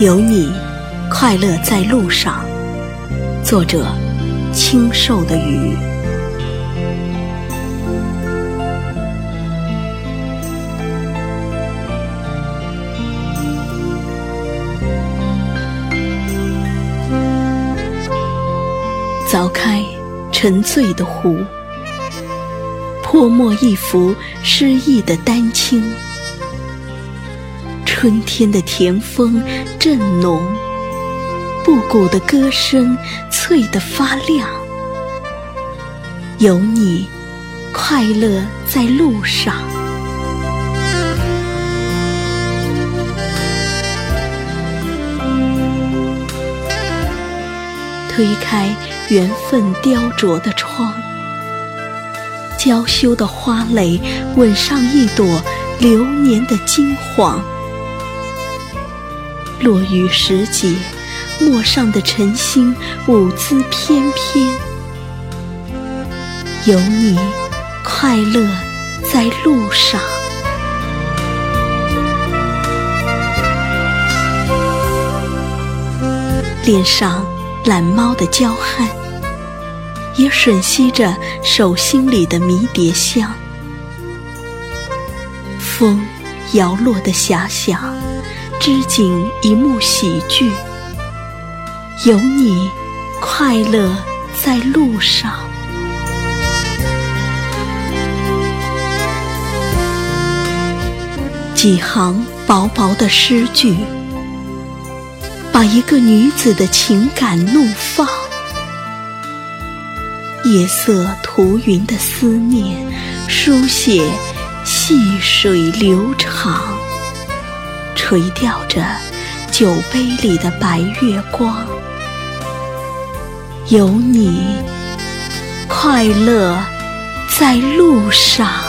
有你，快乐在路上。作者：清瘦的鱼。凿开沉醉的湖，泼墨一幅诗意的丹青。春天的甜风正浓，布谷的歌声脆得发亮。有你，快乐在路上。推开缘分雕琢的窗，娇羞的花蕾吻上一朵流年的金黄。落雨时节，陌上的晨星舞姿翩翩。有你，快乐在路上。脸上懒猫的娇憨，也吮吸着手心里的迷迭香。风摇落的遐想。织锦一幕喜剧，有你，快乐在路上。几行薄薄的诗句，把一个女子的情感怒放。夜色涂云的思念，书写细水流长。垂钓着酒杯里的白月光，有你，快乐在路上。